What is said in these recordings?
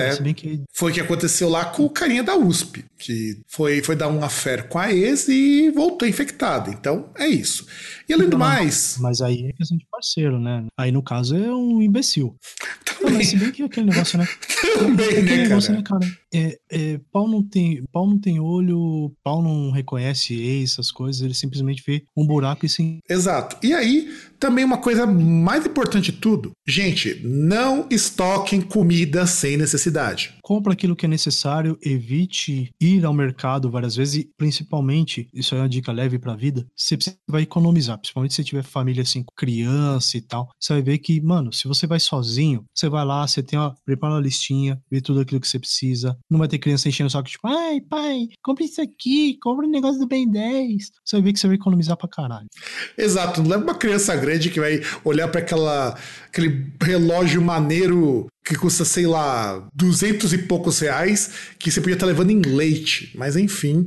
É. Que... Foi o que aconteceu lá com o carinha da USP, que foi, foi dar um affair com a ex e voltou infectado. Então, é isso. E além do mais. Mas aí é questão de parceiro, né? Aí no caso é um imbecil. Também. mas se bem que aquele negócio, né? Também, né, negócio, né, cara? É, é, pau, não tem, pau não tem olho, pau não reconhece ex, essas coisas, ele simplesmente vê um buraco e sim. Exato. E aí, também uma coisa mais importante de tudo, gente, não estoquem comida sem necessidade. Compra aquilo que é necessário, evite ir ao mercado várias vezes e, principalmente, isso é uma dica leve para a vida, você vai economizar, principalmente se tiver família assim, com criança e tal. Você vai ver que, mano, se você vai sozinho, você vai lá, você tem uma, prepara uma listinha, vê tudo aquilo que você precisa. Não vai ter criança enchendo o saco, tipo, ai, pai, compre isso aqui, compre um negócio do Ben 10. Você vai ver que você vai economizar pra caralho. Exato, não leva uma criança grande grande que vai olhar para aquela aquele relógio maneiro que custa, sei lá, duzentos e poucos reais, que você podia estar levando em leite. Mas enfim,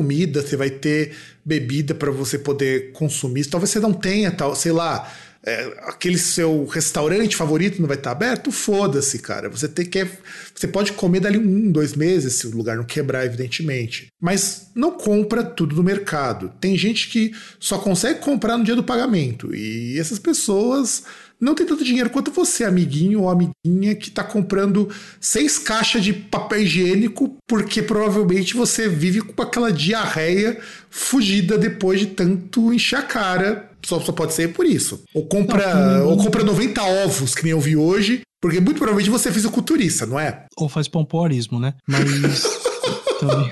comida, você vai ter bebida para você poder consumir. Talvez você não tenha, tal, sei lá é, aquele seu restaurante favorito não vai estar aberto, foda-se, cara. Você tem que. Você pode comer dali um, dois meses, se o lugar não quebrar, evidentemente. Mas não compra tudo no mercado. Tem gente que só consegue comprar no dia do pagamento. E essas pessoas não tem tanto dinheiro quanto você, amiguinho ou amiguinha, que tá comprando seis caixas de papel higiênico porque provavelmente você vive com aquela diarreia fugida depois de tanto encher a cara. Só, só pode ser por isso. Ou compra, não, ou compra 90 ovos, que nem eu vi hoje, porque muito provavelmente você é fisiculturista, não é? Ou faz pompoarismo, né? Mas também.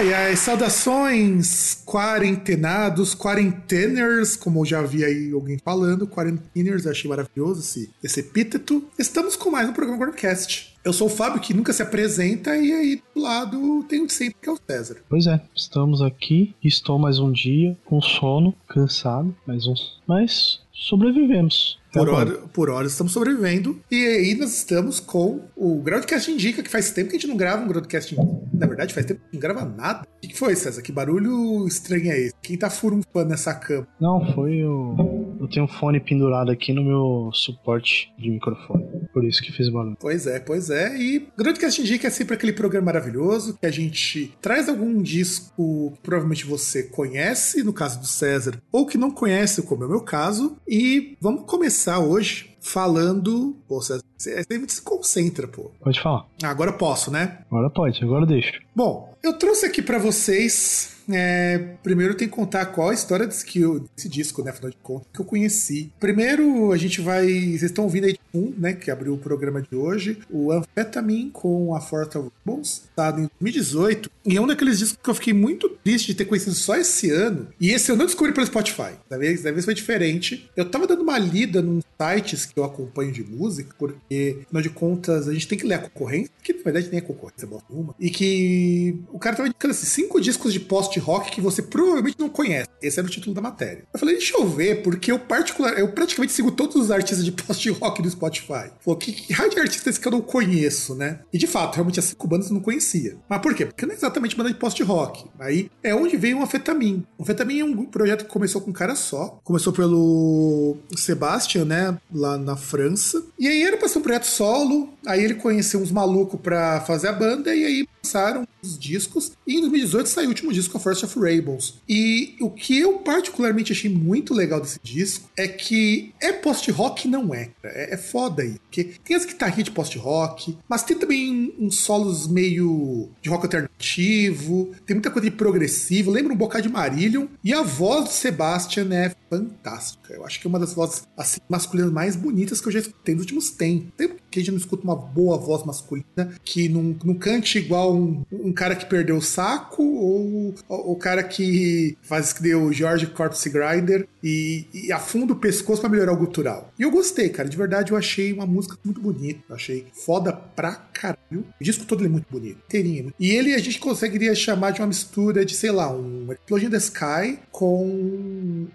Ai, ai, saudações quarentenados, quarenteners, como já vi aí alguém falando, quarenteners, achei maravilhoso esse, esse epíteto. Estamos com mais um programa Guardcast. Eu sou o Fábio, que nunca se apresenta, e aí do lado tem sempre, que é o César. Pois é, estamos aqui, estou mais um dia, com sono, cansado, mais um... mas sobrevivemos. Por hora, por hora estamos sobrevivendo. E aí nós estamos com o Groundcast Indica, que faz tempo que a gente não grava um Groundcast Indica. Na verdade, faz tempo que não grava nada. O que foi, César? Que barulho estranho é esse? Quem tá furunfando nessa cama? Não, foi o. Eu tenho um fone pendurado aqui no meu suporte de microfone. Por isso que fez barulho. Pois é, pois é. E Groundcast Indica é sempre aquele programa maravilhoso que a gente traz algum disco que provavelmente você conhece, no caso do César, ou que não conhece, como é o meu caso. E vamos começar hoje falando. Pô, você, você se concentra, pô. Pode falar. Agora posso, né? Agora pode, agora deixa. Bom, eu trouxe aqui para vocês. É, primeiro tem que contar qual a história desse, que eu, desse disco, né? Afinal de contas, que eu conheci. Primeiro, a gente vai. Vocês estão ouvindo aí um, né? Que abriu o programa de hoje. O Amphetamine com a Forte of Bones, tá em 2018. E é um daqueles discos que eu fiquei muito triste de ter conhecido só esse ano. E esse eu não descobri pelo Spotify. Da vez, da vez foi diferente. Eu tava dando uma lida nos sites que eu acompanho de música, porque, afinal de contas, a gente tem que ler a concorrência, que na verdade nem é concorrência, bosta uma. E que o cara tava indicando assim, cinco discos de post-rock que você provavelmente não conhece. Esse era o título da matéria. Eu falei, deixa eu ver, porque eu particular, eu praticamente sigo todos os artistas de post-rock do Spotify. Falou, que, que raio de artista é esse que eu não conheço, né? E de fato, realmente as cinco bandas eu não conhecia. Mas por quê? Porque não é exatamente banda de post-rock. Aí é onde veio o Anfetamin. O Anfetamin é um projeto que começou com um cara só. Começou pelo Sebastian, né? Lá na França. E aí era pra ser um projeto solo, aí ele conheceu uns malucos pra fazer a banda e aí lançaram os discos. E em 2018 saiu o último disco, a First of Rainbows. E o que eu particularmente achei muito legal desse disco é que é post-rock não é. é. É foda aí. Porque tem as guitarrinhas de post-rock, mas tem também uns solos meio de rock alternativo, tem muita coisa de progressivo, lembra um bocado de Marillion. E a voz do Sebastian é fantástica. Eu acho que é uma das vozes assim, masculinas mais bonitas que eu já escutei nos últimos tempos. Tem que a gente não escuta uma boa voz masculina que não, não cante igual um, um cara que perdeu o saco ou o cara que faz que deu George Corpse Grinder e, e afunda o pescoço para melhorar o gutural. E eu gostei, cara. De verdade, eu achei uma música muito bonita. Eu achei foda pra caralho. O disco todo é muito bonito. Inteirinho. E ele a gente conseguiria chamar de uma mistura de, sei lá, um Explosion the Sky com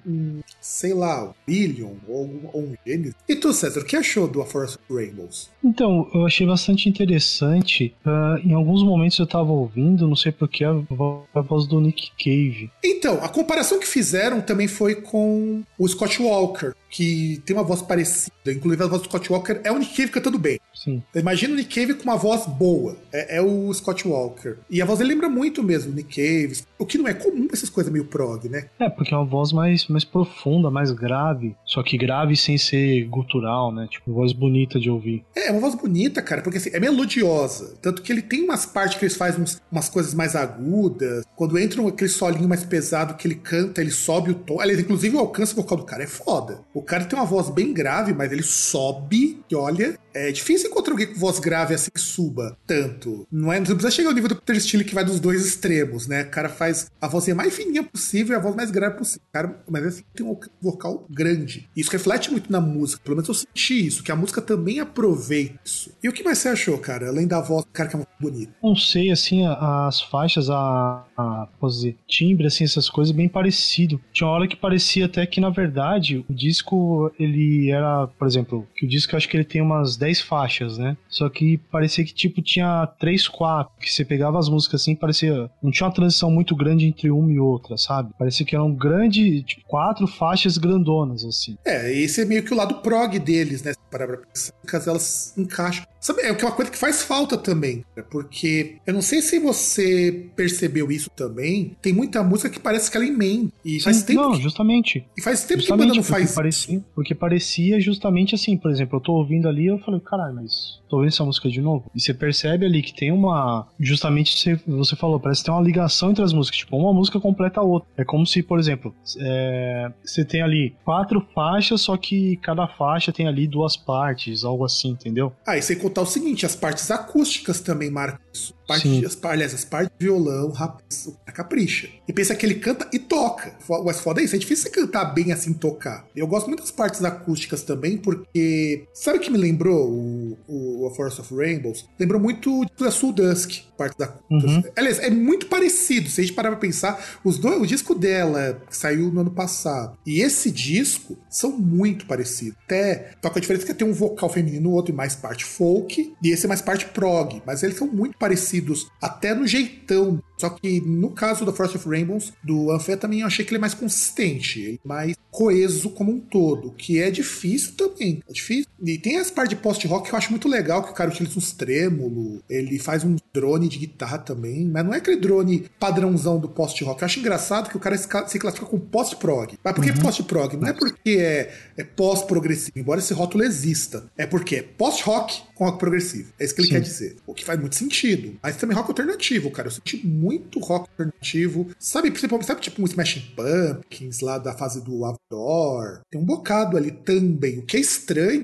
um, sei lá, um Billion ou, ou um Genesis. E tu, César, o que achou do A Force of Rainbows? Então, eu achei bastante interessante. Uh, em alguns momentos eu tava ouvindo, não sei porquê, a, a voz do Nick Cave. Então, a comparação que fizeram também foi com o Scott Walker, que tem uma voz parecida. Inclusive, a voz do Scott Walker é o Nick Cave cantando bem. Sim. Imagina o Nick Cave com uma voz boa. É, é, o Scott Walker. E a voz ele lembra muito mesmo Nick Cave. O que não é comum pra essas coisas meio prog, né? É, porque é uma voz mais, mais profunda, mais grave. Só que grave sem ser gutural, né? Tipo, voz bonita de ouvir. É, é uma voz bonita, cara, porque assim, é melodiosa. Tanto que ele tem umas partes que eles fazem uns, umas coisas mais agudas. Quando entra aquele solinho mais pesado que ele canta, ele sobe o tom. Aliás, inclusive o alcance vocal do cara é foda. O cara tem uma voz bem grave, mas ele sobe, e olha, é difícil encontrar alguém com voz grave assim que suba tanto. Não é? Não precisa chegar ao nível do Peter Steele que vai dos dois extremos, né? O cara faz a vozinha mais fininha possível e a voz mais grave possível. Cara, mas assim, tem um vocal grande. Isso reflete muito na música. Pelo menos eu senti isso, que a música também aproveita isso. E o que mais você achou, cara? Além da voz cara que é muito bonito. Não sei, assim, as faixas, a, a posso dizer, timbre, assim, essas coisas bem parecido. Tinha uma hora que parecia até que, na verdade, o disco, ele era, por exemplo, que o disco acho que ele tem umas 10 faixas, né? Só que parecia que, tipo, tinha 3, 4, que você pegava as músicas assim, parecia. Não tinha uma transição muito grande entre uma e outra, sabe? Parecia que eram grande, tipo, quatro faixas grandonas, assim. É, esse é meio que o lado prog deles, né? Para pensar, elas encaixam. Sabe, é uma coisa que faz falta também, porque eu não sei se você percebeu isso também. Tem muita música que parece que ela emenda. E Sim, faz tempo. Não, que, justamente. e faz tempo justamente que a banda não porque faz. Parecia, porque parecia justamente assim, por exemplo, eu tô ouvindo ali eu falei, caralho, mas tô ouvindo essa música de novo. E você percebe ali que tem uma. Justamente você, você falou, parece que tem uma ligação entre as músicas. Tipo, uma música completa a outra. É como se, por exemplo, é, você tem ali quatro faixas, só que cada faixa tem ali duas partes, algo assim, entendeu? Ah, e sem contar o seguinte, as partes acústicas também marcam isso. Parte, as, aliás, as partes de violão, rapaz, o cara capricha. E pensa que ele canta e toca. Mas foda é isso, é difícil você cantar bem assim tocar. Eu gosto muito das partes acústicas também, porque. Sabe o que me lembrou o, o A Force of Rainbows? Lembrou muito da Soul Dusk, partes acústicas. Uhum. Aliás, é muito parecido. Se a gente parar pra pensar, os dois, o disco dela, que saiu no ano passado, e esse disco são muito parecidos. Até, toca a diferença que tem um vocal feminino, o outro é mais parte folk, e esse é mais parte prog. Mas eles são muito parecidos, até no jeitão. Só que no caso da Force of Rainbows, do Amphetamine, eu achei que ele é mais consistente, ele é mais coeso como um todo, que é difícil também. É difícil. E tem as partes de post-rock que eu acho muito legal, que o cara utiliza uns trêmulos, ele faz um drone de guitarra também, mas não é aquele drone padrãozão do post-rock. Eu acho engraçado que o cara se ca- se classifica com post-prog. Mas por que post-prog? Não é porque é, é pós-progressivo, embora esse rótulo exista. É porque é post-rock com rock progressivo. É isso que ele Sim. quer dizer. O que faz muito sentido. Mas também rock alternativo, cara. Eu senti muito rock alternativo. Sabe, principalmente, sabe tipo um Smashing Pumpkins lá da fase do Outdoor? Tem um bocado ali também, o que é estranho.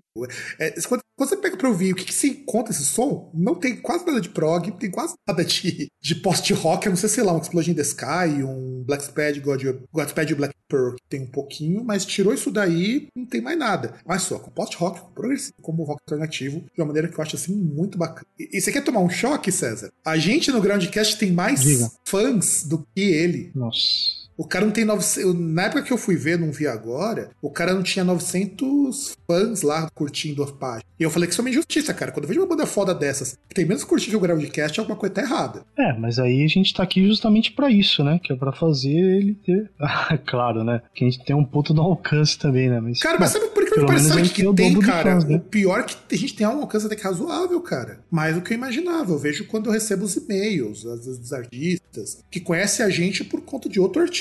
É, quando, quando você pega pra ouvir o que, que se encontra esse som, não tem quase nada de prog, tem quase nada de, de post-rock, a não ser, sei lá, um Explosion in the Sky, um Black Spade, God, Godspeed e Black Pearl, que tem um pouquinho, mas tirou isso daí, não tem mais nada. Mas só, com post-rock, com progressivo, como rock alternativo, de uma maneira que eu acho assim muito bacana. E, e você quer tomar um choque, César? A gente no Groundcast tem mais Diga. fãs do que ele. Nossa. O cara não tem 900. Na época que eu fui ver, não vi agora, o cara não tinha 900 fãs lá curtindo a página. E eu falei que isso é uma injustiça, cara. Quando eu vejo uma banda foda dessas que tem menos curtido que o Groundcast, alguma coisa tá errada. É, mas aí a gente tá aqui justamente pra isso, né? Que é pra fazer ele ter. Ah, claro, né? Que a gente tem um ponto no alcance também, né? Mas, Cara, mas sabe por que Pelo parece sabe o que tem cara. fãs, né? O pior é que a gente tem um alcance até que razoável, cara. Mais do que eu imaginava. Eu vejo quando eu recebo os e-mails, às vezes dos artistas, que conhecem a gente por conta de outro artista.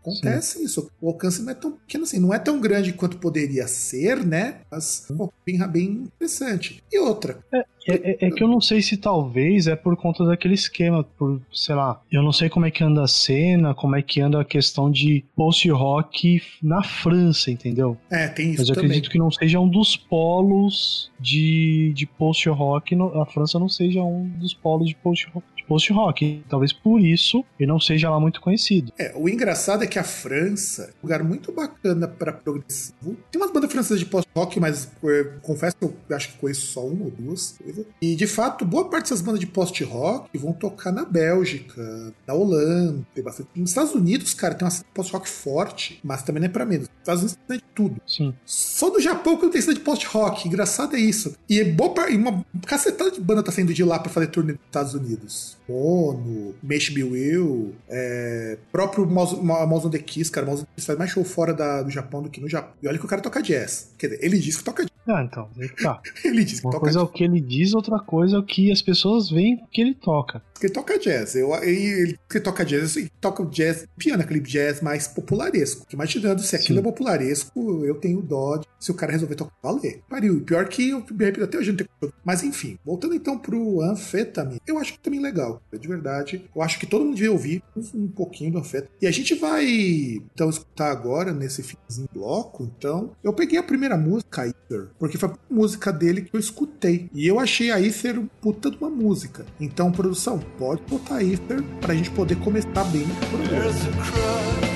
Acontece isso. O alcance não é tão pequeno assim, não é tão grande quanto poderia ser, né? Mas pô, bem, bem interessante. E outra, É, é- é que eu não sei se talvez é por conta daquele esquema, por, sei lá, eu não sei como é que anda a cena, como é que anda a questão de post-rock na França, entendeu? é, tem isso Mas eu também. acredito que não seja um dos polos de, de post-rock, a França não seja um dos polos de post-rock. Post-rock, talvez por isso ele não seja lá muito conhecido. É, o engraçado é que a França é um lugar muito bacana pra progressivo. Tem umas bandas francesas de post-rock, mas eh, confesso que eu acho que conheço só uma ou duas. E de fato, boa parte dessas bandas de post-rock vão tocar na Bélgica, na Holanda, tem bastante. Nos Estados Unidos, cara, tem uma post-rock forte, mas também não é pra menos. Nos Estados Unidos tem de tudo. Sim. Só do Japão que não tem cena de post-rock. Engraçado é isso. E é boa e uma cacetada de banda tá saindo de lá pra fazer turnê nos Estados Unidos. Mono, Mesh Be Will, é, próprio Mouse Mouse on the Kiss, cara. Mouse on the Kiss faz mais show fora da- do Japão do que no Japão. E olha que o cara toca jazz. Quer dizer, ele diz que toca jazz. Ah, então, tá. Ele diz que Uma toca coisa é jazz. o que ele diz, outra coisa é o que as pessoas veem que ele toca. Que ele toca jazz. Eu, ele, ele toca jazz, ele toca o jazz piano, aquele jazz mais popularesco. Imaginando se aquilo Sim. é popularesco, eu tenho dó de se o cara resolver tocar, valer. Pariu. Pior que eu me arrependo até hoje não ter Mas enfim, voltando então pro Anfetamine, eu acho que também legal, de verdade. Eu acho que todo mundo devia ouvir um, um pouquinho do Anfetamine. E a gente vai então escutar agora nesse finzinho bloco. Então, eu peguei a primeira música, Ether, porque foi a música dele que eu escutei. E eu achei a Ether um puta de uma música. Então, produção, pode botar a Ether pra gente poder começar bem o programa.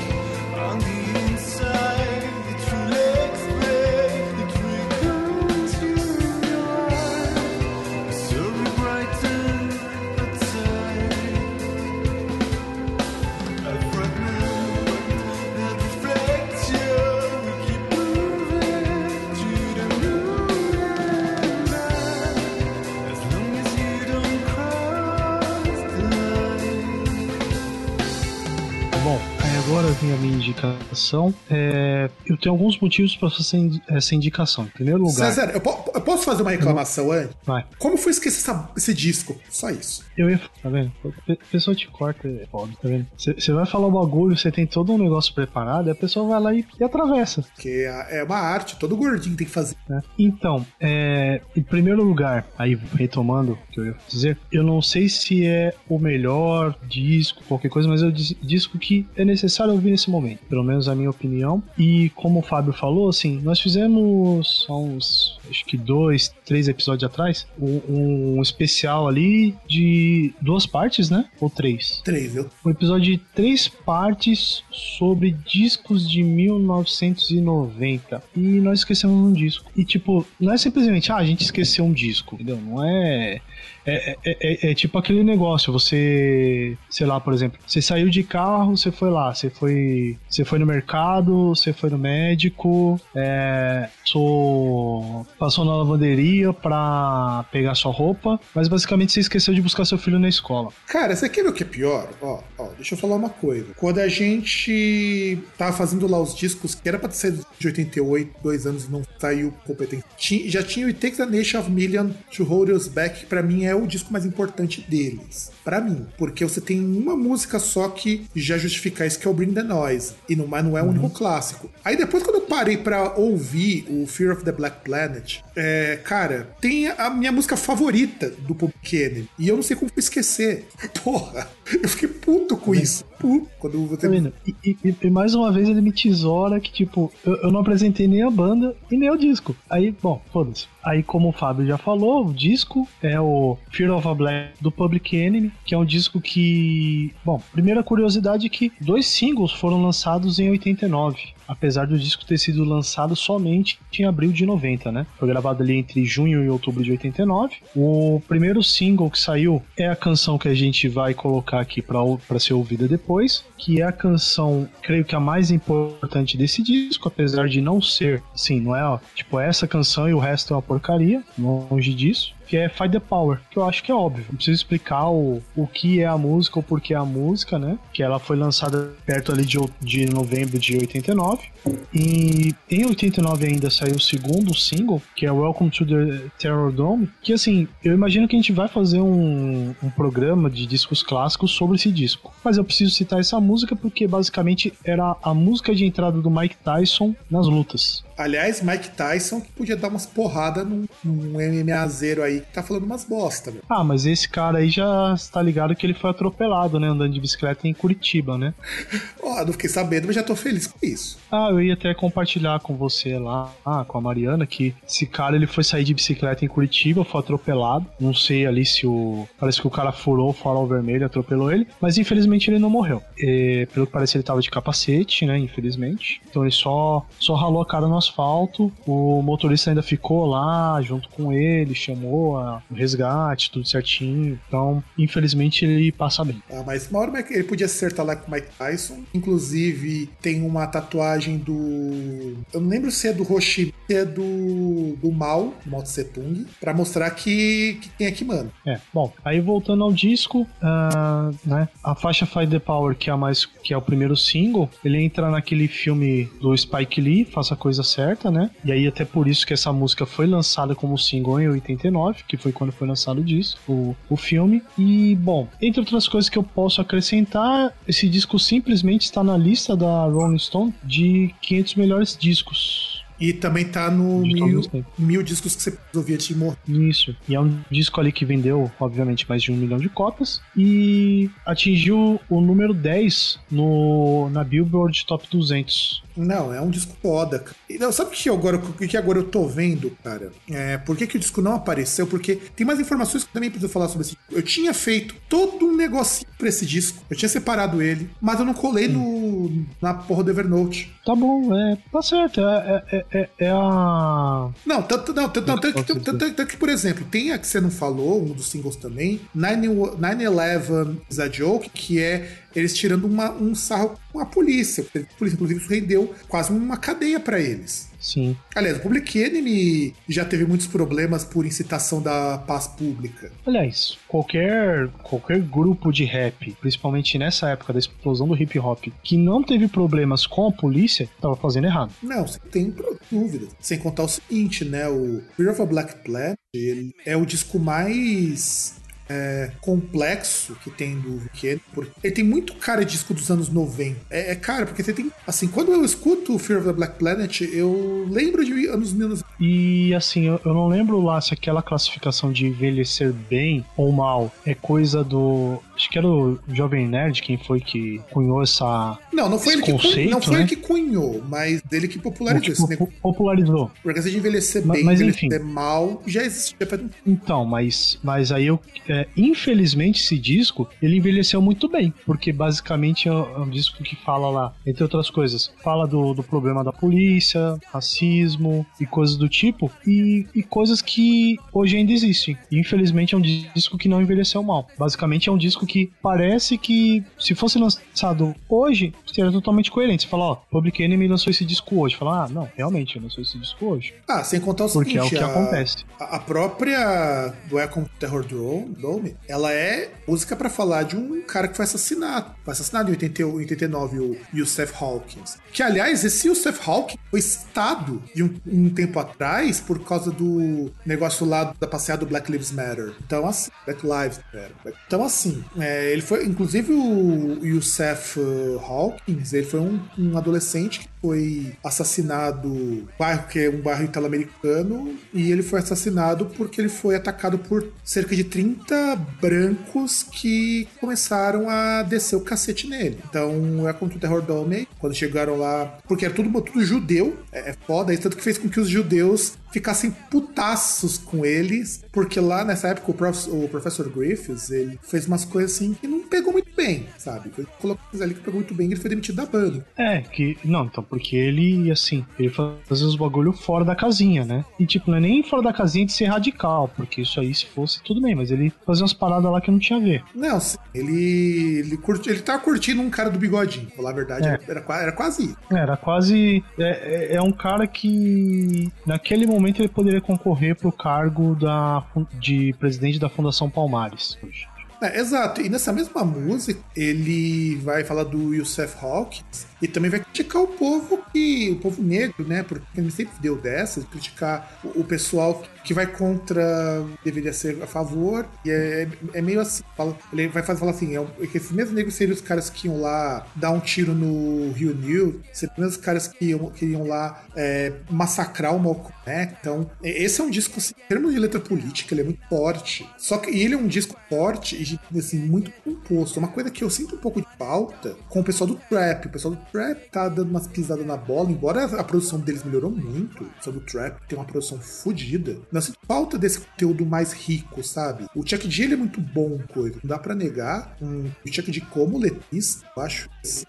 A minha indicação. É, eu tenho alguns motivos para fazer essa indicação. Em primeiro lugar, César, eu, po- eu posso fazer uma reclamação antes? vai. Como foi esquecer essa- esse disco? Só isso. Eu ia. Tá vendo? A pessoa te corta, é foda, tá vendo? Você vai falar o bagulho, você tem todo um negócio preparado, e a pessoa vai lá e, e atravessa. Porque é é uma arte, todo gordinho tem que fazer. né? Então, é, em primeiro lugar, aí retomando o que eu ia dizer, eu não sei se é o melhor disco, qualquer coisa, mas é o dis- disco que é necessário ouvir nesse momento, pelo menos a minha opinião. E como o Fábio falou, assim, nós fizemos há uns, acho que dois, três episódios atrás, um, um especial ali de duas partes, né? Ou três? Três, eu um episódio de três partes sobre discos de 1990. E nós esquecemos um disco. E tipo, não é simplesmente, ah, a gente esqueceu um disco, entendeu? Não é. É, é, é- é tipo aquele negócio, você, sei lá, por exemplo, você saiu de carro, você foi lá, você foi, você foi no mercado, você foi no médico, é, sou, passou na lavanderia pra pegar sua roupa, mas basicamente você esqueceu de buscar seu filho na escola. Cara, você quer ver o que é pior? Ó, ó, deixa eu falar uma coisa. Quando a gente tava fazendo lá os discos, que era pra ter de 88, dois anos não saiu competente, já tinha o It Takes a Nation of Million to Hold Us Back, pra mim é o disco mais importante deles. Pra mim. Porque você tem uma música só que já justifica isso, que é o Bring the Noise. E não, mas não é o único clássico. Aí depois, quando eu parei pra ouvir o Fear of the Black Planet, é, cara, tem a minha música favorita do Public Enemy. E eu não sei como esquecer. Porra, eu fiquei puto com isso. Puto. Quando você. Tá vendo? E, e- e mais uma vez ele me tesoura que, tipo, eu, eu não apresentei nem a banda e nem o disco. Aí, bom, foda-se. Aí, como o Fábio já falou, o disco é o Fear of a Black do Public Enemy, que é um disco que. Bom, primeira curiosidade é que dois singles foram lançados em 89. Apesar do disco ter sido lançado somente em abril de 90, né? Foi gravado ali entre junho e outubro de 89. O primeiro single que saiu é a canção que a gente vai colocar aqui para ser ouvida depois, que é a canção, creio que a mais importante desse disco, apesar de não ser, assim, não é, ó, tipo, essa canção e o resto é uma porcaria, longe disso que é Fight the Power, que eu acho que é óbvio. Não preciso explicar o, o que é a música ou por que é a música, né? Que ela foi lançada perto ali de, de novembro de 89. E em 89 ainda saiu o segundo single, que é Welcome to the Terror Dome, que assim, eu imagino que a gente vai fazer um, um programa de discos clássicos sobre esse disco. Mas eu preciso citar essa música porque basicamente era a música de entrada do Mike Tyson nas lutas. Aliás, Mike Tyson que podia dar umas porradas num, num MMA zero aí que tá falando umas bosta, meu. Ah, mas esse cara aí já está ligado que ele foi atropelado, né? Andando de bicicleta em Curitiba, né? Ó, não fiquei sabendo, mas já tô feliz com isso. Ah, eu ia até compartilhar com você lá, ah, com a Mariana, que esse cara ele foi sair de bicicleta em Curitiba, foi atropelado. Não sei ali se o. Parece que o cara furou o farol vermelho, atropelou ele, mas infelizmente ele não morreu. E, pelo que parece, ele tava de capacete, né? Infelizmente. Então ele só, só ralou a cara no asfalto. O motorista ainda ficou lá junto com ele, chamou a, o resgate, tudo certinho. Então, infelizmente, ele passa bem. Ah, mas uma hora Mike- ele podia acertar lá com o Mike Tyson. Inclusive, tem uma tatuagem do. Eu não lembro se é do Roshi, se é do. do Mal, do Mao Tung, pra mostrar que, que quem é que manda. É, bom, aí voltando ao disco, ah, né, a faixa Fight the Power, que é mais, que é o primeiro single, ele entra naquele filme do Spike Lee, Faça a Coisa Certa, né, e aí até por isso que essa música foi lançada como single em 89, que foi quando foi lançado o disco, o, o filme, e bom, entre outras coisas que eu posso acrescentar, esse disco simplesmente está na lista da Rolling Stone de 500 melhores discos. E também tá no todos mil, mil discos que você ouvia de morrer. Isso. E é um disco ali que vendeu, obviamente, mais de um milhão de cópias. E atingiu o número 10 no, na Billboard Top 200. Não, é um disco foda. cara. E, não, sabe o que agora, que agora eu tô vendo, cara? É, por que, que o disco não apareceu? Porque tem mais informações que eu também preciso falar sobre esse disco. Eu tinha feito todo um negocinho pra esse disco. Eu tinha separado ele, mas eu não colei no, na porra do Evernote. Tá bom, é. Tá certo. É, é, é, é a. Não, tanto, não, tanto, tanto, que, tanto, tanto que, por exemplo, tem a que você não falou, um dos singles também, 9-11 is a Joke, que é eles tirando uma- um sarro com a polícia. A polícia, inclusive, isso rendeu quase uma cadeia pra eles. Sim. Aliás, o Public Enemy já teve muitos problemas por incitação da paz pública. Aliás, qualquer, qualquer grupo de rap, principalmente nessa época da explosão do hip hop, que não teve problemas com a polícia, tava fazendo errado. Não, você tem dúvidas. Sem contar o seguinte, né? O Fear of a Black Planet ele é o disco mais é, complexo que tem do Weekend. Porque ele tem muito cara de disco dos anos 90. É, é cara, porque você tem. Assim, quando eu escuto Fear of the Black Planet, eu lembro de anos 19. E assim, eu, eu não lembro lá se aquela classificação de envelhecer bem ou mal é coisa do. Acho que era o Jovem Nerd quem foi que cunhou essa. Não, não foi, ele que, cun- conceito, não foi né? ele que cunhou, mas dele que popularizou que esse popularizou. Porque essa de envelhecer bem, mas envelhecer enfim. mal, já existia Então, mas, mas aí eu. é, infelizmente, esse disco ele envelheceu muito bem. Porque basicamente é um é um disco que fala lá, entre outras coisas, fala do, do problema da polícia, racismo e coisas do tipo. E, e coisas que hoje ainda existem. E, infelizmente é um disco que não envelheceu mal. Basicamente é um disco que parece que se fosse lançado hoje, seria totalmente coerente. Você fala, ó, Public Enemy lançou esse disco hoje. Fala, ah, não, realmente, lançou esse disco hoje. Ah, sem contar o Porque é o seguinte, que a- acontece. A, própria Welcome to Terror Dome, ela é música pra falar de um cara que foi assassinado. Foi assassinado em 80 e 89, o Yusef Hawkins. Que, aliás, esse Yusef Hawkins foi citado de um, um tempo atrás por causa do negócio lá da passeada do Black Lives Matter. Então, assim, Black Lives Matter. Então, assim, é, ele foi, inclusive, o Yusef uh, Hawkins, ele foi um, um adolescente que foi assassinado no bairro que é um bairro italo-americano e ele foi assassinado porque ele foi atacado por cerca de 30 brancos que começaram a descer o cacete nele. Então é contra o Terror Dome quando chegaram lá, porque era tudo, tudo judeu, é, é foda, isso tanto que fez com que os judeus ficassem putaços com eles, porque lá nessa época o, prof, o professor Griffiths, ele fez umas coisas assim que não pegou muito bem, sabe? Ele colocou coisa ali que pegou muito bem e ele foi demitido da banda. É, que. Não, então, porque ele, assim, ele fazia os bagulho fora da casinha, né? E, tipo, não é nem fora da casinha de ser radical, porque isso aí, se fosse, tudo bem, mas ele fazia umas paradas lá que não tinha a ver. Não, ele ele, curti, ele tava curtindo um cara do bigodinho. Pra falar a verdade, É. era, era, qua- era quase isso. Era quase. É, é- é um cara que, naquele momento, ele poderia concorrer pro cargo da, de presidente da Fundação Palmares. hoje. É, exato. E nessa mesma música, ele vai falar do Youssef Hawkins e também vai criticar o povo que. o povo negro, né? Porque ele sempre deu dessas, criticar o, o pessoal que, vai contra. deveria ser a favor. E é, é meio assim. fala- ele vai falar assim: é, um- que esses mesmos negros seriam os caras que iam lá dar um tiro no Rio New, seriam os mesmos caras que iam, que iam lá é, massacrar o Malcolm X. Então, esse é um disco, assim, em termos de letra política, ele é muito forte. Só que ele é um disco forte e assim, muito composto. Uma coisa que eu sinto um pouco de falta com o pessoal do Trap. O pessoal do Trap tá dando umas pisadas na bola, embora a produção deles melhorou muito. O pessoal do Trap tem uma produção fodida. Eu sinto falta desse conteúdo mais rico, sabe? O Chuck D ele é muito bom, coisa. Não dá pra negar. O Chuck D como letista, eu acho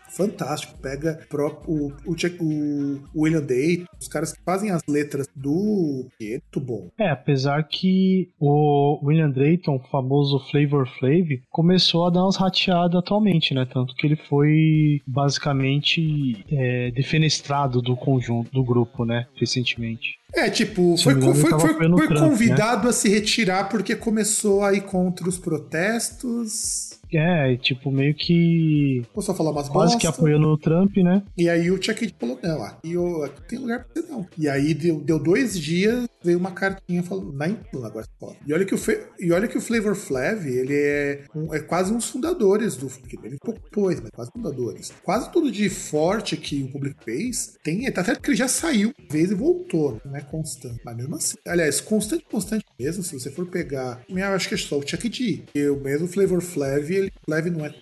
fantástico. Pega o, o, Chuck- o William Day, os caras que fazem as letras do. É muito bom. É, apesar que o William Drayton, o famoso Flavor Flav, começou a dar umas rateadas atualmente, né? Tanto que ele foi basicamente é, defenestrado do conjunto, do grupo, né? Recentemente. É, tipo, Se foi, engano, foi, foi, foi Trump, né? convidado a se retirar porque começou a ir contra os protestos. É, tipo, meio que. Só falar umas Quase que bosta. apoiando o Trump, né? E aí o Chuck D falou, não, aqui, eu, aqui tem lugar pra você não. E aí deu, deu dois dias, veio uma cartinha falando, na Impula agora pode. E olha que o, Fe- e olha que o Flavor Flav, ele é, um- é quase um dos fundadores do ele pouco depois, mas quase fundadores. Quase tudo de forte que o público fez, tem, tá certo que ele já saiu uma vez e voltou, não é constante. Mas mesmo assim, aliás, constante, constante mesmo, se você for pegar, eu acho que é só o Chuck D. E o mesmo Flavor Flav, ele Flav não é.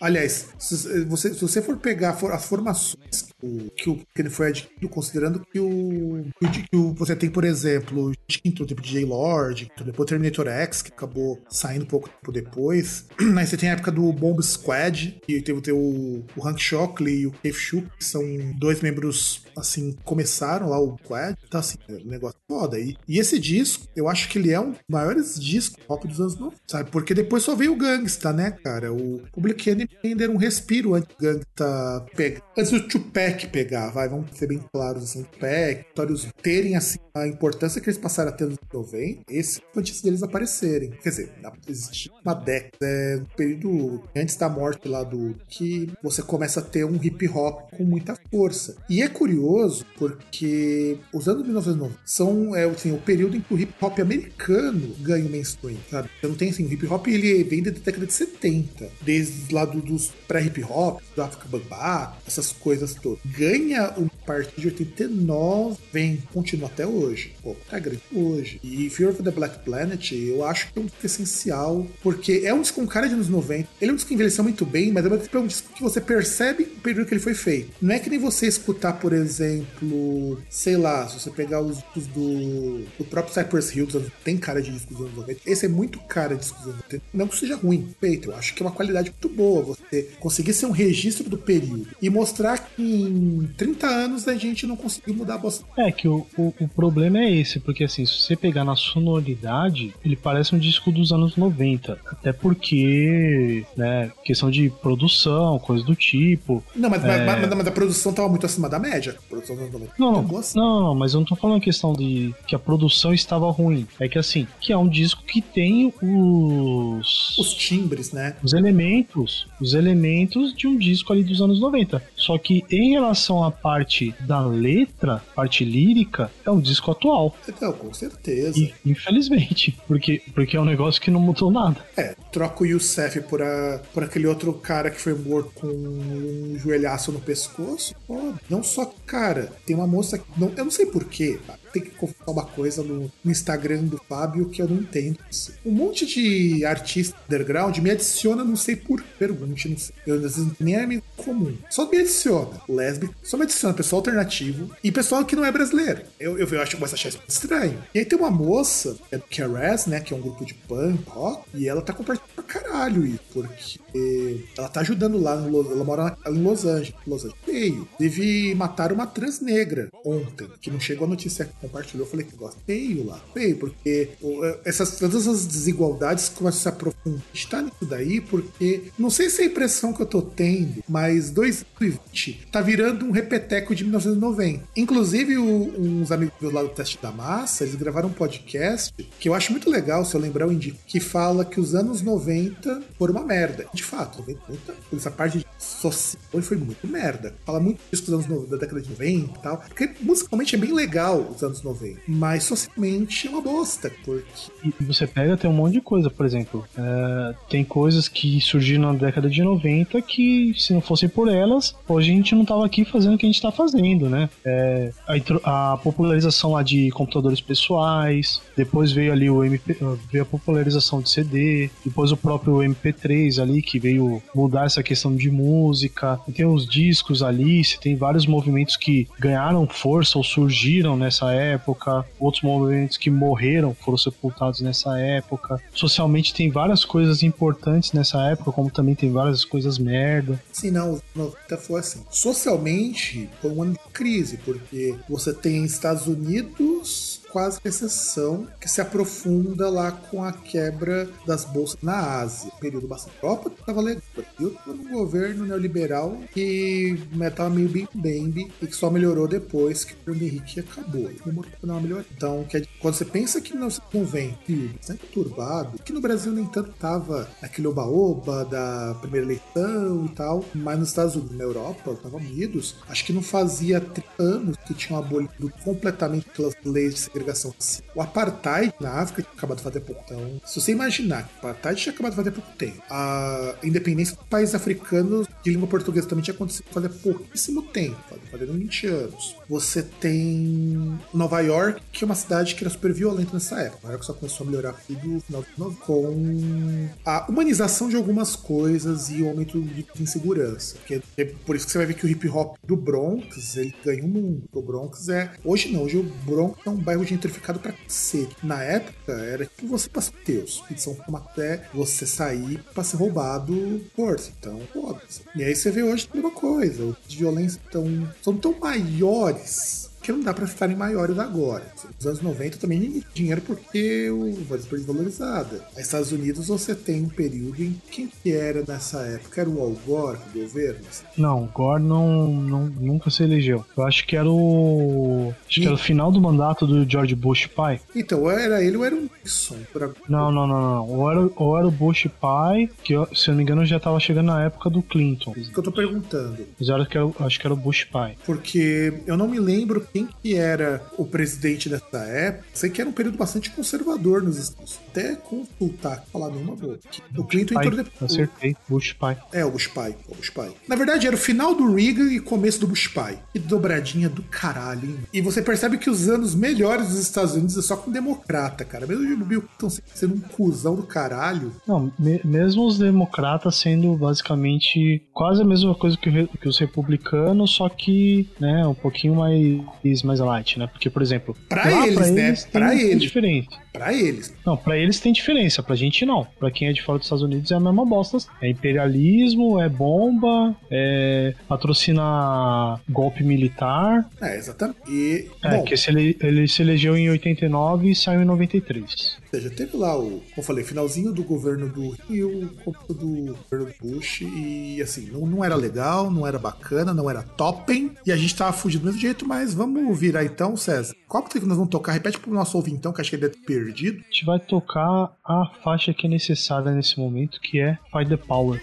Aliás, se você, se você for pegar as formações que o, que, ele foi adquirido, considerando que o, que o, você tem, por exemplo, o entrou tipo DJ Lord, depois Terminator X, que acabou saindo um pouco tempo depois. Aí você tem a época do Bomb Squad, que teve, teve o, o Hank Shockley e o Cave Shook, que são dois membros, assim, começaram lá o Squad. Então, assim, é um negócio foda. E, e esse disco, eu acho que ele é um dos maiores discos pop dos anos 90, sabe? Porque depois só veio o Gangsta, né, cara? O Public Enemy ainda era um respiro antes do Gangsta pegar. Antes do Tupac pegar, vai, vamos ser bem claros, assim, Tupac, Notorious terem, assim, a importância que eles passaram a ter nos anos 90, esse antes deles aparecerem. Quer dizer, existe uma década, é, no período antes da morte lá do que você começa a ter um hip hop com muita força. E é curioso porque os anos 1990 são é, assim, o período em que o hip hop americano ganha o mainstream, sabe? Não tem assim, o hip hop ele vem da década de 70, desde lá do- dos pré-hip hop, do Africa Bambaa, essas coisas todas. Ganha a partir de 89, vem, continua até hoje. Pô, tá grande hoje. E Fear of the Black Planet, eu acho que é um disco essencial, porque é um disco com cara de anos 90. Ele é um disco que envelheceu muito bem, mas tempo é um disco que você percebe o período que ele foi feito. Não é que nem você escutar, por exemplo, sei lá, se você pegar os discos do, do próprio Cypress Hill, tem cara de discos dos anos 90. Esse é muito cara de discos dos anos 90. Não que seja ruim, feito. Eu acho que é uma qualidade muito boa você conseguir ser um registro do período e mostrar que em 30 anos a gente não conseguiu mudar a bosta. É que o, o, o problema é esse, porque assim, se você pegar na sonoridade, ele parece um disco dos anos 90. Até porque, né, questão de produção, coisa do tipo. Não, mas, É. mas, mas- mas a produção tava muito acima da média. A produção dos anos 90. Não, não, assim. não, não, mas eu não tô falando questão de que a produção estava ruim. É que assim, que é um disco que tem os. Os timbres, né? Os elementos, os elementos de um disco ali dos anos 90. Só que em relação à parte da letra, parte lírica, é um disco atual. Então, com certeza. E, infelizmente, porque, porque é um negócio que não mudou nada. É, troca o Youssef por, a, por aquele outro cara que foi morto com um joelhaço no pescoço. Pô, não só cara, tem uma moça que. Não, eu não sei porquê, tem que confessar uma coisa no, Instagram do Fábio que eu não entendo. Um monte de artista underground me adiciona, não sei por pergunte, não sei. Eu, às vezes, nem é meio comum. Só me adiciona. Lésbico, só me adiciona pessoal alternativo e pessoal que não é brasileiro. Eu, eu, eu acho que começo a achar isso estranho. E aí tem uma moça, que é do Keras, né? Que é um grupo de punk, rock, e ela tá compartilhando pra caralho isso, porque ela tá ajudando lá, no, ela mora em Los Angeles. Los Angeles feio. Teve matar uma trans negra ontem, que não chegou a notícia que compartilhou. Falei que gosta feio lá. Feio, porque eh, essas, todas essas desigualdades começam a se aprofundar a gente tá nisso daí porque, não sei se é a impressão que eu tô tendo, mas 2020 tá virando um repeteco de 1990. Inclusive, o- uns amigos meus lá do Teste da Massa, eles gravaram um podcast que eu acho muito legal, se eu lembrar, eu indico, que fala que os anos 90 foram uma merda. De fato, 90, 90, essa parte social foi muito merda. Fala muito disso dos anos no- da década de 90 e tal. Porque musicalmente é bem legal os anos 90, mas socialmente é uma bosta, porque E você pega, tem um monte de coisa, por exemplo. é, tem coisas que surgiram na década de 90 que, se não fossem por elas, hoje a gente não tava aqui fazendo o que a gente tá fazendo, né? É, a, a popularização lá de computadores pessoais, depois veio ali o MP, veio a popularização de CD, depois o próprio MP3 ali, que veio mudar essa questão de música, tem os discos ali, você tem vários movimentos que ganharam força ou surgiram nessa época, outros movimentos que morreram, foram sepultados nessa época. Socialmente tem várias coisas importantes nessa época, como também tem várias coisas merda. Sim, não, os 90 foi assim. Socialmente, foi um ano de crise, porque você tem Estados Unidos quase recessão que se aprofunda lá com a quebra das bolsas na Ásia. Período bastante. Europa estava legal. Eu tô num governo neoliberal que estava meio bem bembe e que só melhorou depois que o Fernando Henrique acabou. Melhor. Então, quando você pensa que não se convém, período bastante turbado, que no Brasil nem tanto tava aquele oba-oba da primeira eleição e tal, mas nos Estados Unidos, na Europa, Estados Unidos, acho que não fazia 30 anos que tinham abolido completamente aquelas leis de segregação. O apartheid na África tinha acabado de fazer pouco. Então, se você imaginar que o apartheid tinha acabado de fazer pouco tempo, a independência dos países africanos de língua portuguesa também tinha acontecido fazer pouquíssimo tempo, fazendo 20 anos. Você tem Nova York, que é uma cidade que era super violenta nessa época. Nova York só começou a melhorar no final 90, com a humanização de algumas coisas e o aumento de insegurança. Que é por isso que você vai ver que o hip hop do Bronx, ele ganha o mundo. O Bronx é. Hoje não, hoje o Bronx é um bairro gentrificado pra cacete. Na época, era tipo você pra ser Deus. E São Paulo até você sair pra ser roubado força. Então, foda-se. E aí você vê hoje a mesma coisa. Os de violência tão, são tão maiores que não dá pra ficarem maiores agora. Nos anos 90 também ninguém tinha dinheiro porque o Vale foi desvalorizada. Nos Estados Unidos você tem um período em quem que era nessa época? Era o Al Gore do governo? Não, Gore não, não- nunca se elegeu. Eu acho que era o. Acho que era o final do mandato do George Bush pai. Então, era ele ou era o Nixon. Agora. Não, não, não, não. Ou era, ou era o Bush pai, que se eu não me engano já tava chegando na época do Clinton. Isso que eu tô perguntando. Mas que era, o- acho que era o Bush pai. Porque eu não me lembro quem que era o presidente dessa época. Sei que era um período bastante conservador nos Estados Unidos. Até consultar, falar nenhuma boa. O Clinton Pai, entrou depois. acertei, Bush pai. É, o Bush pai, o Bush pai. Na verdade, era o final do Reagan e começo do Bush pai. Que dobradinha do caralho, hein? E você percebe que os anos melhores dos Estados Unidos é só com democrata, cara. Mesmo o Bill Clinton sendo um cuzão do caralho. Não, me- mesmo os democratas sendo basicamente quase a mesma coisa que, que os republicanos, só que, né, um pouquinho mais, mais light, né? Porque, por exemplo, Pra eles, né? tem, Pra tem eles. diferente. Pra eles. Não, pra eles tem diferença, pra gente não. Pra quem é de fora dos Estados Unidos é a mesma bosta. É imperialismo, é bomba, é patrocinar golpe militar. É, exatamente. E, É, bom, que se ele, ele se elegeu em 89 e saiu em 93. Ou seja, teve lá o, como eu falei, finalzinho do governo do Rio do governo do Bush. E assim, não, não era legal, não era bacana, não era topping. E a gente tava fugindo do mesmo jeito, mas vamos virar então, César. Qual que nós vamos tocar? Repete pro nosso ouvintão, que acho que ele deve ter perdido. A gente vai tocar a faixa que é necessária nesse momento, que é Fight the Power.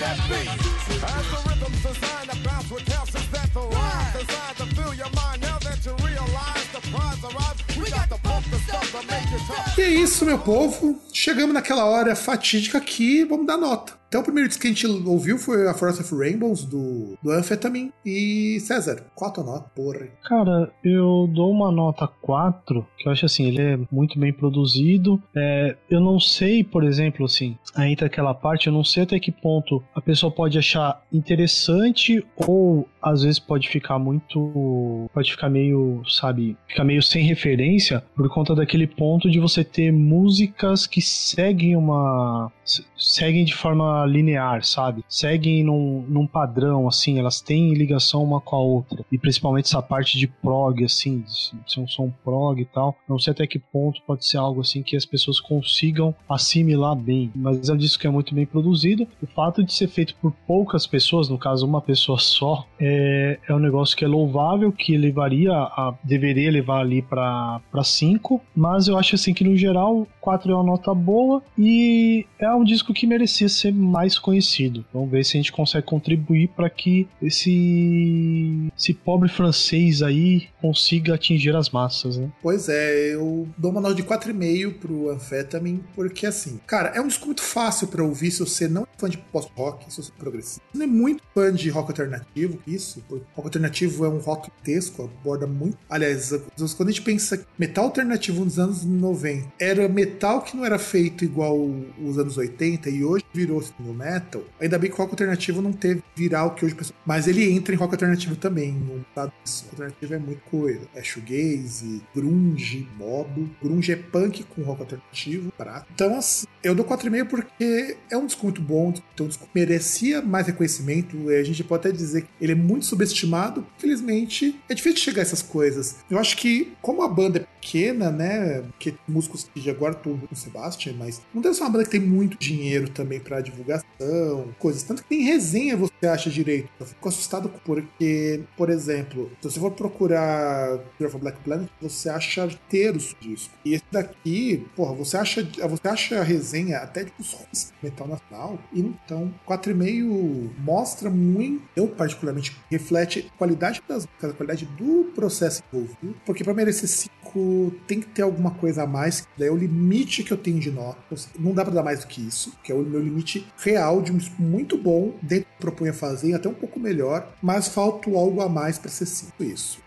That be. As the rhythm's designed to bounce with houses that the rhyme designed to fill your mind. Now that you realize the prize arrives, we got to pump the stuff to make it tough. E é isso, meu povo. Chegamos naquela hora fatídica aqui, vamos dar nota. Então o primeiro disco que a gente ouviu foi a Forest of Rainbows do, do Amphetamine. E César, qual a tua nota, porra? Cara, eu dou uma nota 4, que eu acho assim, ele é muito bem produzido. É, eu não sei, por exemplo, assim, aí entra aquela parte, eu não sei até que ponto a pessoa pode achar interessante ou às vezes pode ficar muito. pode ficar meio, sabe, ficar meio sem referência por conta daquele ponto de você ter músicas que seguem uma. seguem de forma linear, sabe? Seguem num, num padrão, assim, elas têm ligação uma com a outra. E principalmente essa parte de prog, assim, ser um som prog e tal. Não sei até que ponto pode ser algo assim que as pessoas consigam assimilar bem. Mas é um disco que é muito bem produzido. O fato de ser feito por poucas pessoas, no caso uma pessoa só, é, é um negócio que é louvável, que levaria a. deveria levar ali para 5. Mas eu acho assim que no geral 4 é uma nota boa e é um disco que merecia ser mais conhecido. Vamos ver se a gente consegue contribuir para que esse, esse pobre francês aí consiga atingir as massas, né? Pois é, eu dou uma nota de 4,5 pro Amphetamine, porque assim, cara, é um disco muito fácil para ouvir se você não é fã de post-rock, se você é progressivo. Não é muito fã de rock alternativo, isso, porque rock alternativo é um rock tesco, aborda muito. Aliás, quando a gente pensa metal alternativo nos anos 90 era metal que não era feito igual os anos 80 e hoje virou no metal, ainda bem que o rock alternativo não teve viral que hoje o pessoal. Mas ele entra em rock alternativo também. No lado disso. alternativo é muita coisa. É shoegaze, grunge, mob. Grunge é punk com rock alternativo, prato. Então, assim, eu dou 4,5 porque é um disco muito bom, então disco que merecia mais reconhecimento. A gente pode até dizer que ele é muito subestimado. Infelizmente, é difícil chegar a essas coisas. Eu acho que, como a banda é pequena, né? Porque músicos que agora estão com o Sebastian, mas não deve ser uma banda que tem muito dinheiro também para divulgação, coisas. Tanto que tem resenha você acha direito. Eu fico assustado porque, por exemplo, se você for procurar Fear Black Planet, você acha inteiros disco. E esse daqui, porra, você acha, você acha a resenha até de os metal nacional. Então, 4,5 mostra muito, eu particularmente, reflete a qualidade das a qualidade do processo envolvido, porque para merecer 5 tem que ter alguma coisa a mais, daí é o limite que eu tenho de nota. Não dá para dar mais do que isso, que é o meu limite real de um muito bom, dentro do que propunha fazer, até um pouco melhor, mas falta algo a mais para ser 5 isso.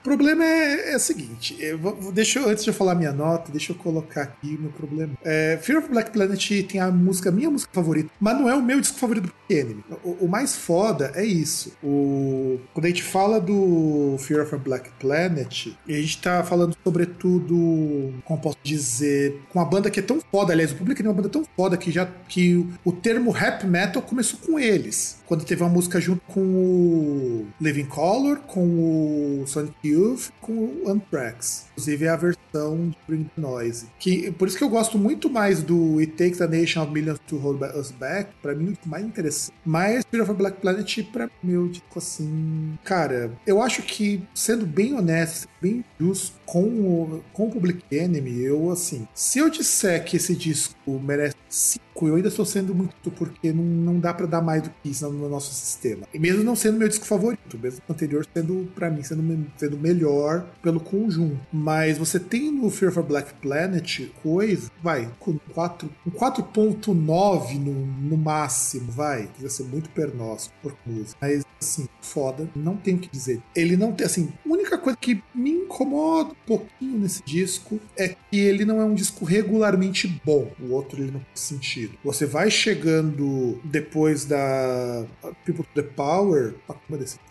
O problema é, é o seguinte, eu vou, deixa eu, antes de eu falar minha nota, deixa eu colocar aqui o meu problema. É, Fear of Black Planet tem a música, minha música favorita, mas não é o meu disco favorito do Enemy. O, o, mais foda é isso. O, quando a gente fala do Fear of a Black Planet, a gente tá falando sobretudo, como posso dizer, com uma banda que é tão foda, aliás, o público é uma banda tão foda que já que o, o termo rap metal começou com eles. Quando teve uma música junto com o Living Color, com o Sonic Youth, com o Anthrax. Inclusive é a versão de Bring the Noise. Que, por isso que eu gosto muito mais do It Takes a Nation of Millions to Hold Us Back. Pra mim, o mais interessante. Mas Spirit of a Black Planet, pra mim, eu digo assim. Cara, eu acho que, sendo bem honesto, bem justo com o, com o Public Enemy, eu, assim, se eu disser que esse disco merece 5, eu ainda estou sendo muito porque não, não dá para dar mais do que isso no nosso sistema. E mesmo não sendo meu disco favorito, mesmo o anterior sendo, para mim, sendo, sendo melhor pelo conjunto. Mas você tem no Fear a Black Planet coisa, vai, com 4, um 4.9 no, no máximo, vai, vai ser muito pernóstico por música. Mas, assim, foda, não tenho o que dizer. Ele não tem, assim, a única coisa que me incomoda um pouquinho nesse disco é que ele não é um disco regularmente bom. O outro ele não tem sentido. Você vai chegando depois da People to the Power,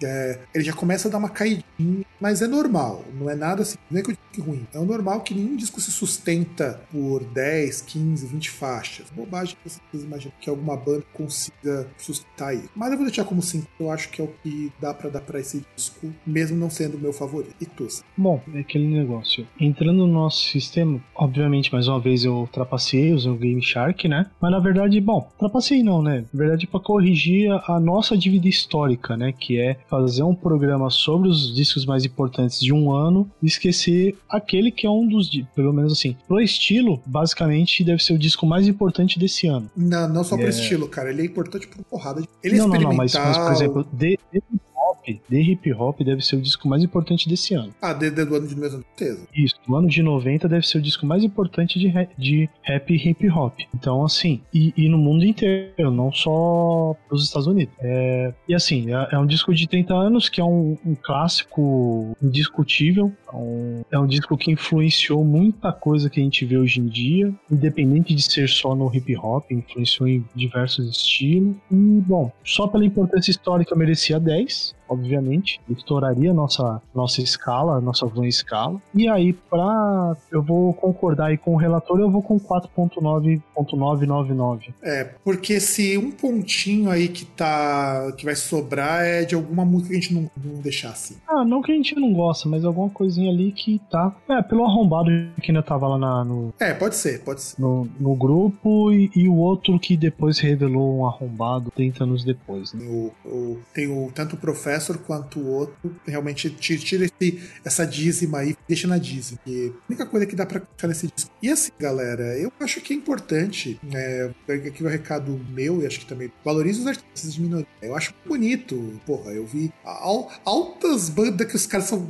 é, ele já começa a dar uma caidinha, mas é normal. Não é nada assim, não é que eu digo ruim. É normal que nenhum disco se sustenta por 10, 15, 20 faixas. Bobagem que vocês imaginam que alguma banda consiga sustentar isso. Mas eu vou deixar como 5, eu acho que é o que dá para dar para esse disco, mesmo não sendo o meu favorito. E tu? Bom, é aquele negócio. Entrando no nosso sistema, obviamente, mais uma vez eu trapacei, usei o Game Shark, né? Mas na verdade, bom, trapacei não, né? Na verdade, para corrigir a nossa dívida histórica, né? Que é fazer um programa sobre os discos mais importantes de um ano e esquecer aquele que é um dos, pelo menos assim, pro estilo, basicamente deve ser o disco mais importante desse ano. Não, não só pro é... estilo, cara. Ele é importante por porrada. Ele é não, experimental. Não, não, mas, mas por exemplo, de, de hop, de hip hop, deve ser o disco mais importante desse ano. Ah, desde o ano de mesmo certeza. Isso, no ano de 90 deve ser o disco mais importante de, ra- de rap e hip hop. Então, assim, e, e no mundo inteiro, não só nos Estados Unidos. É, e assim, é, é um disco de 30 anos que é um, um clássico indiscutível. É um, é um disco que influenciou muita coisa que a gente vê hoje em dia, independente de ser só no hip hop, influenciou em diversos estilos. E, bom, só pela importância histórica merecia 10 obviamente, estouraria nossa nossa escala, nossa van escala. E aí, pra. Eu vou concordar aí com o relator, eu vou com 4.9.999. É, porque se um pontinho aí que tá. que vai sobrar é de alguma música que a gente não, não deixar assim. Ah, não que a gente não gosta, mas alguma coisinha ali que tá. É, pelo arrombado que ainda tava lá na- no, É, pode ser, pode ser. no, no grupo e, e o outro que depois revelou um arrombado 30 anos depois, né? O, o- tem o tanto o Professor quanto o outro. Realmente tira, esse- essa dízima aí, deixa na dízima. E a única coisa que dá pra ficar nesse disco. E assim, galera, eu acho que é importante. É, aqui o recado meu, e acho que também valoriza os artistas de minoria. Eu acho bonito. Porra, eu vi al- altas bandas que os caras são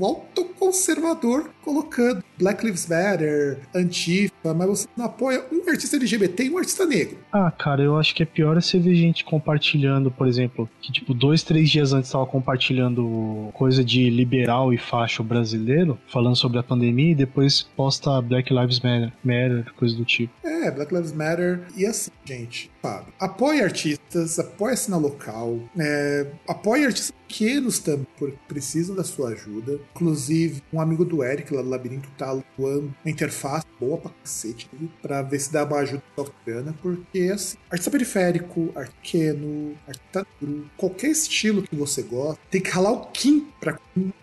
autoconservador colocando Black Lives Matter, Antifa, mas você não apoia um artista LGBT e um artista negro. Ah, cara, eu acho que é pior você ver gente compartilhando, por exemplo, que tipo, dois, três dias antes tava compartilhando coisa de liberal e facho brasileiro, falando sobre a pandemia, e depois posta Black Lives Matter, Matter coisa do tipo. É, Black Lives Matter. E assim, gente, Fábio, apoie artistas, apoie a cena local, é, apoie artistas pequenos também, precisam da sua ajuda. Inclusive, um amigo do Eric lá do Labirinto tá atuando uma interface boa pra cacete, viu? pra ver se dá uma ajuda bacana, porque assim, artista periférico, artista pequeno, artista qualquer estilo que você gosta, tem que ralar o Kim pra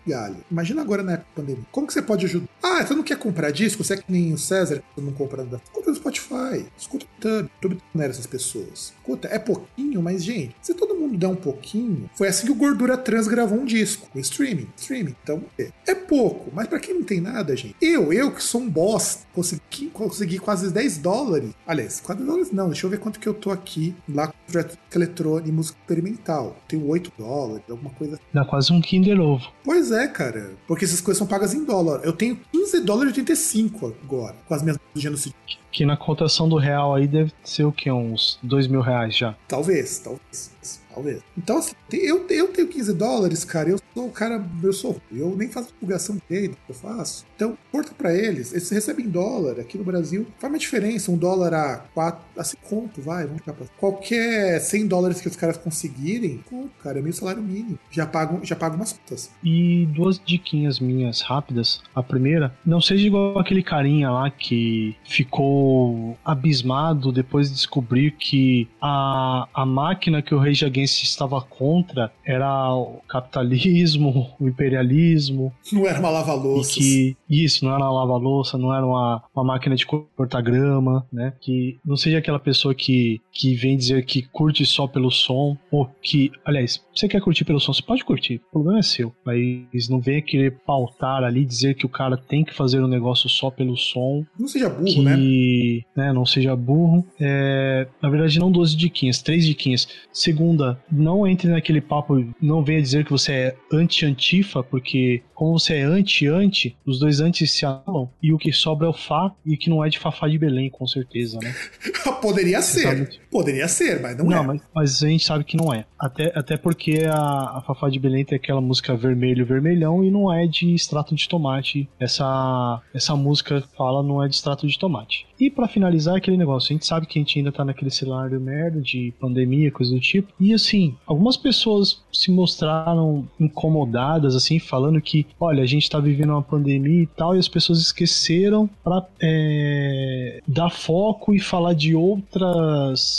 galho. Imagina agora na época da pandemia. Como que você pode ajudar? Ah, você não quer comprar disco? Você é que nem o César, que não compra nada. Compra no Spotify, escuta no YouTube. YouTube não essas pessoas. Escuta, é pouquinho, mas, gente, se todo mundo der um pouquinho, foi assim que o Gordura Trans gravou um disco. O streaming. Streaming. Então, é, é pouco. Mas pra quem não tem nada, gente, eu, eu que sou um bosta, consegui, consegui quase 10 dólares. Aliás, quase dólares não. Deixa eu ver quanto que eu tô aqui lá com eletrônico e música experimental. Tenho 8 dólares, alguma coisa assim. Dá quase um Kinder Ovo. Pois é, cara. Porque essas coisas são pagas em dólar. Eu tenho 15 dólares e 85 agora, com as minhas do genocídio. Que na cotação do real aí deve ser o que? Uns dois mil reais já. Talvez, talvez. Talvez. Então, assim, eu, eu tenho 15 dólares, cara. Eu sou o cara, eu sou. Eu nem faço divulgação direito que eu faço. Então, corta pra eles. Eles recebem em dólar aqui no Brasil. Faz uma diferença. Um dólar a 4, a 5 conto, vai. Vamos ficar pra... Qualquer 100 dólares que os caras conseguirem, pô, cara, é meu salário mínimo. Já pago, já pago umas contas. E duas diquinhas minhas rápidas. A primeira, não seja igual aquele carinha lá que ficou abismado depois de descobrir que a, a máquina que o Rage Against estava contra era o capitalismo, o imperialismo, Não era uma lava-louças. que isso não era uma lava-louça, não era uma, uma máquina de cortar grama, né? Que não seja aquela pessoa que, que vem dizer que curte só pelo som, ou que, aliás, você quer curtir pelo som, você pode curtir, o problema é seu. Mas não venha querer pautar ali, dizer que o cara tem que fazer um negócio só pelo som, Não seja burro, que né? né, não seja burro. É, na verdade, não 12 diquinhas, três diquinhas. Segunda, não entre naquele papo, não venha dizer que você é anti-antifa, porque como você é anti-anti, os dois antes se anulam, e o que sobra é o Fá, e que não é de Fafá de Belém, com certeza, né? Poderia Você ser. sabe- Poderia ser, mas não, Não, é. mas, mas a gente sabe que não é. Até, até porque a, a Fafá de Belém tem aquela música Vermelho Vermelhão e não é de extrato de tomate. Essa, essa música fala não é de extrato de tomate. E pra finalizar aquele negócio, a gente sabe que a gente ainda tá naquele cenário merda de pandemia, coisa do tipo. E assim, algumas pessoas se mostraram incomodadas, assim, falando que, olha, a gente tá vivendo uma pandemia e tal, e as pessoas esqueceram pra é, dar foco e falar de outras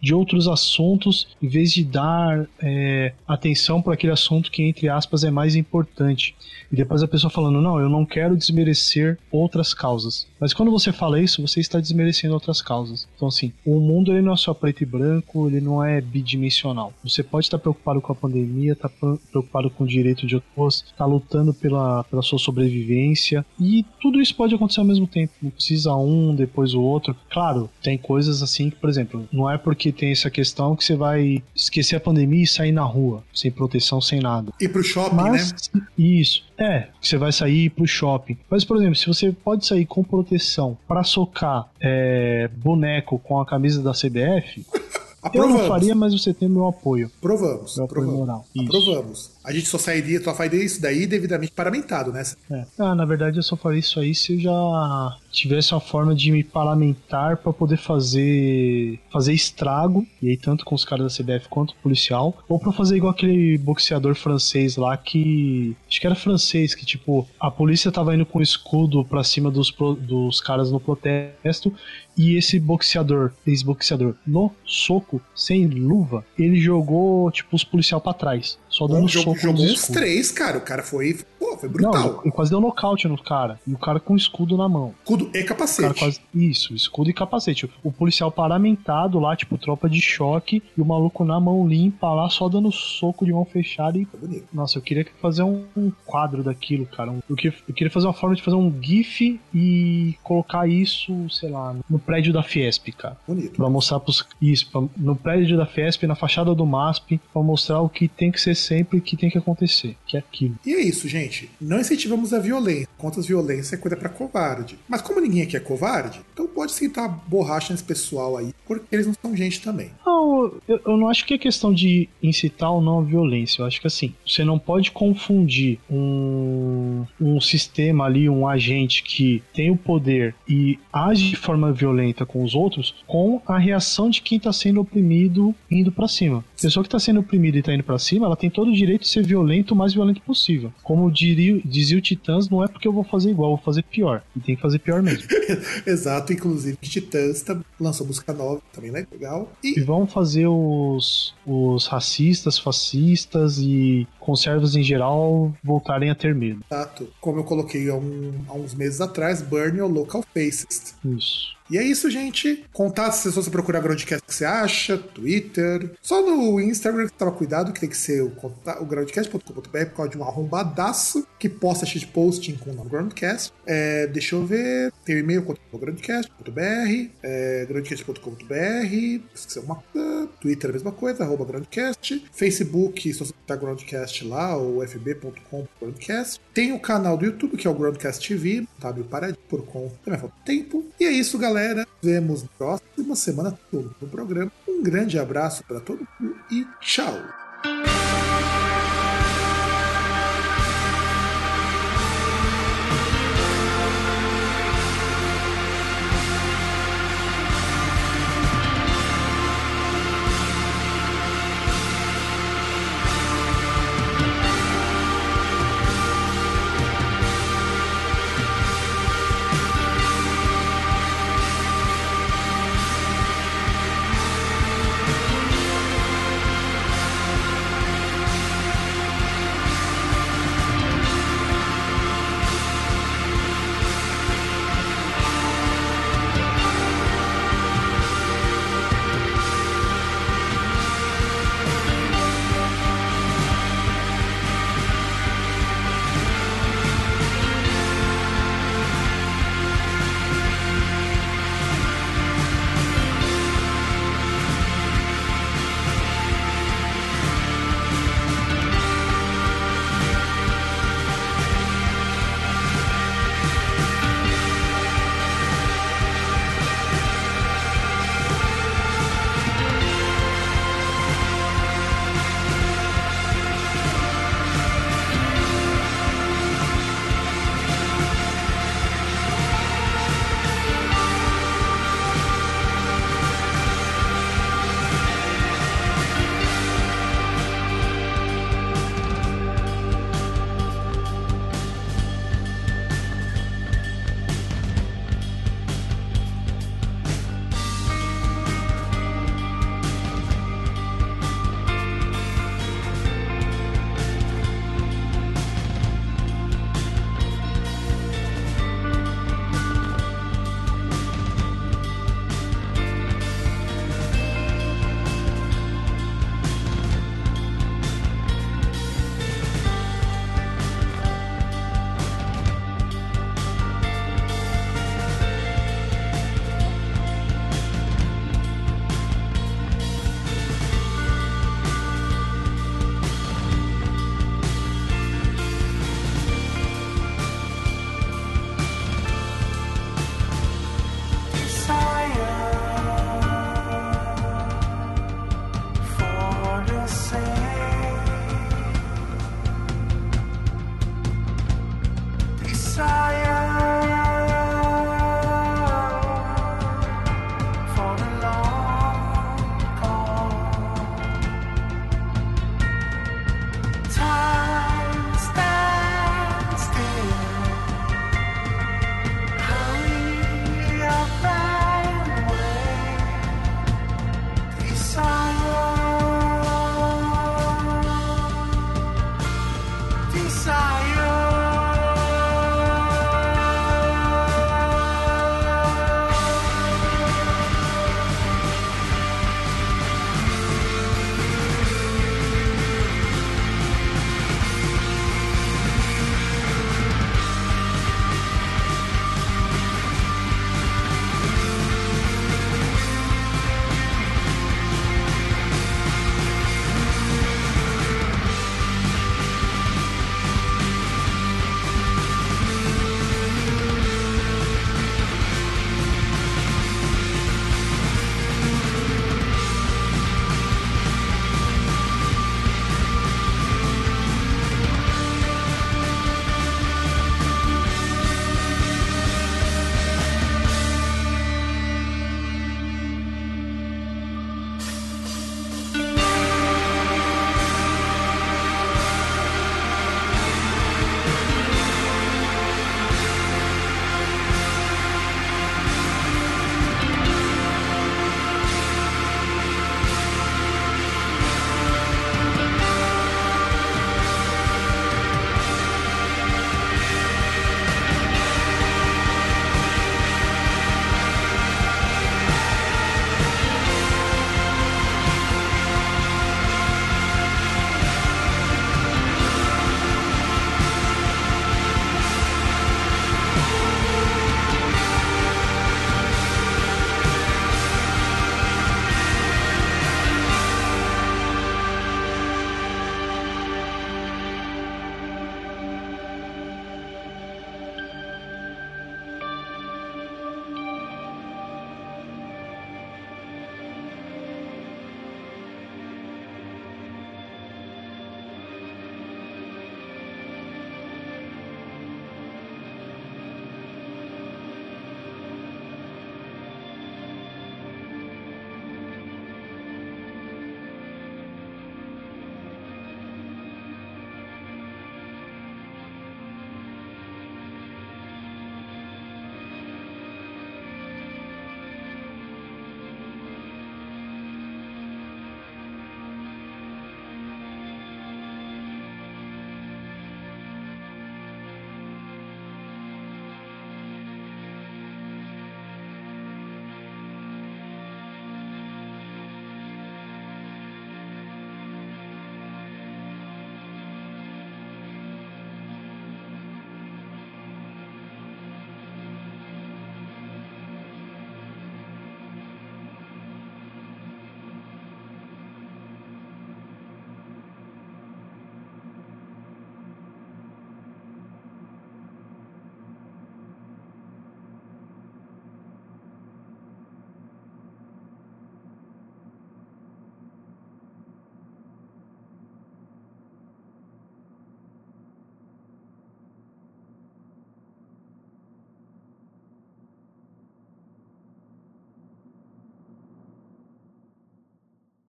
de outros assuntos em vez de dar é, atenção para aquele assunto que entre aspas é mais importante. E depois a pessoa falando não eu não quero desmerecer outras causas. Mas quando você fala isso você está desmerecendo outras causas. Então assim o mundo ele não é só preto e branco ele não é bidimensional. Você pode estar preocupado com a pandemia estar preocupado com o direito de outros estar lutando pela, pela sua sobrevivência e tudo isso pode acontecer ao mesmo tempo. Não precisa um depois o outro. Claro tem coisas assim que por exemplo não é porque que tem essa questão que você vai esquecer a pandemia e sair na rua, sem proteção, sem nada. E pro shopping, Mas, né? isso, é, que você vai sair pro shopping. Mas, por exemplo, se você pode sair com proteção pra socar é, boneco com a camisa da CBF, eu não faria, mas você tem meu apoio. Provamos, Meu apoio provamos. moral. Isso. Aprovamos. A gente só sairia, só faria isso daí devidamente paramentado, né? É. Ah, na verdade eu só faria isso aí se eu já tivesse uma forma de me parlamentar pra poder fazer fazer estrago, e aí tanto com os caras da CBF quanto o policial, ou pra fazer igual aquele boxeador francês lá que acho que era francês que tipo, a polícia tava indo com escudo pra cima dos dos caras no protesto e esse boxeador, ex-boxeador, no soco, sem luva, ele jogou, tipo, os policial pra trás. Só dando jogou, soco jogou uns três, cara. O cara foi, pô, foi Não, brutal. ele quase deu nocaute no cara. E o cara com escudo na mão. Escudo e capacete. quase. Isso, escudo e capacete. O policial paramentado lá, tipo, tropa de choque, e o maluco na mão limpa lá, só dando soco de mão fechada e. Bonito. Nossa, eu queria fazer um, um quadro daquilo, cara. Um- eu, queria, eu queria fazer uma forma de fazer um GIF e colocar isso, sei lá, no prédio da Fiesp, cara. Bonito. Pra mostrar pros. Isso, pra- no prédio da Fiesp, na fachada do MASP, pra mostrar o que tem que ser sempre e o que tem que acontecer. Que é aquilo. E é isso, gente. Não incentivamos a violência. Contra as violência é coisa pra covarde. Mas como ninguém aqui é covarde, então pode sentar borracha nesse pessoal aí, porque eles não são gente também. Não, eu, eu não acho que é questão de incitar ou não a violência. Eu acho que assim, você não pode confundir um, um sistema ali, um agente que tem o poder e age de forma violenta com os outros, com a reação de quem tá sendo oprimido indo pra cima. A pessoa que tá sendo oprimida e tá indo pra cima, ela tem todo o direito de ser violento o mais violento possível. Como diria, dizia o Titãs, não é porque eu vou fazer igual, vou fazer pior. E tem que fazer pior mesmo. Exato, inclusive Titãs tá- lançou música nova, também legal. E E vão fazer os, os racistas, fascistas e conservas em geral voltarem a ter medo. exato, como eu coloquei há, um- há uns meses atrás, Burn Your Local Faces. Isso. E é isso, gente. Contato se você procurar Groundcast, que você acha, Twitter. Só no Instagram que toma cuidado, que tem que ser o, o groundcast.com.br por causa de um arrombadaço que posta shitposting com o nome Groundcast. É, deixa eu ver. Tem o e-mail contato groundcast.br, é, groundcast.com.br, esqueci coisa. Twitter a mesma coisa, arroba Groundcast. Facebook, se você tá Groundcast lá, ou fb.com Groundcast. Tem o canal do YouTube, que é o Groundcast TV, W para por conta minha falta tempo. E é isso, galera. Vemos na próxima semana todo no programa. Um grande abraço para todo mundo e tchau!